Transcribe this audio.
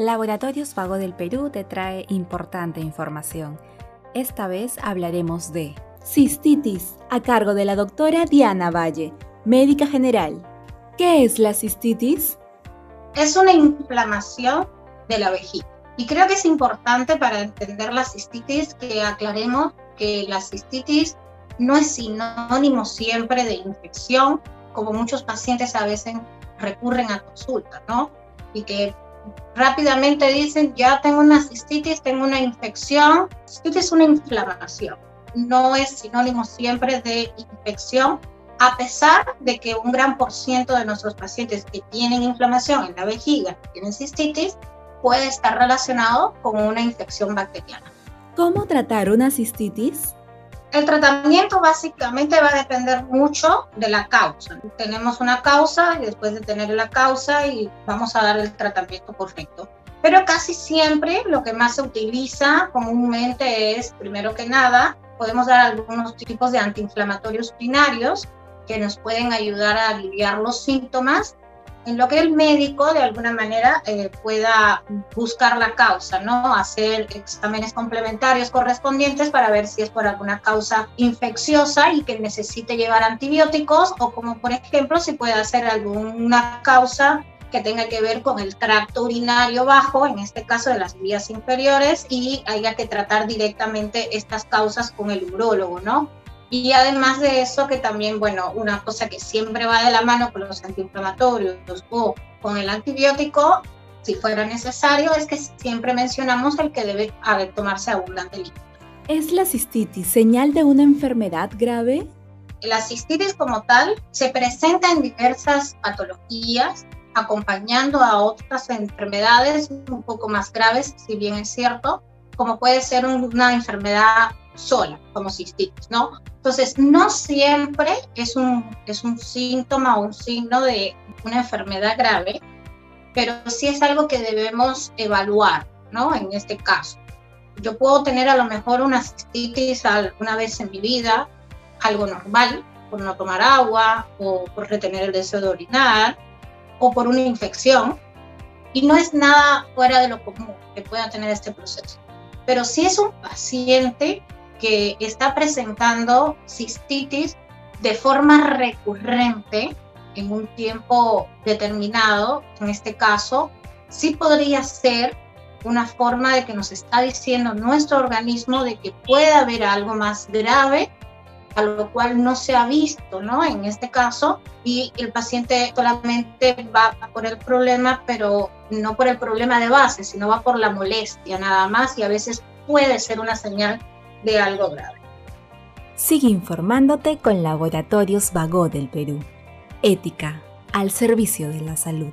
Laboratorios Vago del Perú te trae importante información. Esta vez hablaremos de cistitis a cargo de la doctora Diana Valle, médica general. ¿Qué es la cistitis? Es una inflamación de la vejiga. Y creo que es importante para entender la cistitis que aclaremos que la cistitis no es sinónimo siempre de infección, como muchos pacientes a veces recurren a consulta, ¿no? Y que rápidamente dicen, ya tengo una cistitis, tengo una infección. Cistitis es una inflamación, no es sinónimo siempre de infección, a pesar de que un gran por ciento de nuestros pacientes que tienen inflamación en la vejiga, tienen cistitis, puede estar relacionado con una infección bacteriana. ¿Cómo tratar una cistitis? El tratamiento básicamente va a depender mucho de la causa. Tenemos una causa y después de tener la causa y vamos a dar el tratamiento correcto. Pero casi siempre lo que más se utiliza comúnmente es, primero que nada, podemos dar algunos tipos de antiinflamatorios primarios que nos pueden ayudar a aliviar los síntomas en lo que el médico de alguna manera eh, pueda buscar la causa, ¿no? Hacer exámenes complementarios correspondientes para ver si es por alguna causa infecciosa y que necesite llevar antibióticos o como por ejemplo si puede hacer alguna causa que tenga que ver con el tracto urinario bajo, en este caso de las vías inferiores, y haya que tratar directamente estas causas con el urólogo, ¿no? Y además de eso, que también, bueno, una cosa que siempre va de la mano con los antiinflamatorios o con el antibiótico, si fuera necesario, es que siempre mencionamos el que debe tomarse abundante líquido. ¿Es la cistitis señal de una enfermedad grave? La cistitis como tal se presenta en diversas patologías, acompañando a otras enfermedades un poco más graves, si bien es cierto, como puede ser una enfermedad sola, como cistitis, ¿no? Entonces, no siempre es un, es un síntoma o un signo de una enfermedad grave, pero sí es algo que debemos evaluar, ¿no? En este caso. Yo puedo tener a lo mejor una cistitis alguna vez en mi vida, algo normal, por no tomar agua o por retener el deseo de orinar o por una infección, y no es nada fuera de lo común que pueda tener este proceso. Pero si es un paciente que está presentando cistitis de forma recurrente en un tiempo determinado, en este caso, sí podría ser una forma de que nos está diciendo nuestro organismo de que puede haber algo más grave a lo cual no se ha visto, ¿no? En este caso, y el paciente solamente va por el problema, pero no por el problema de base, sino va por la molestia nada más y a veces puede ser una señal de algo grave. Sigue informándote con Laboratorios Vago del Perú. Ética al servicio de la salud.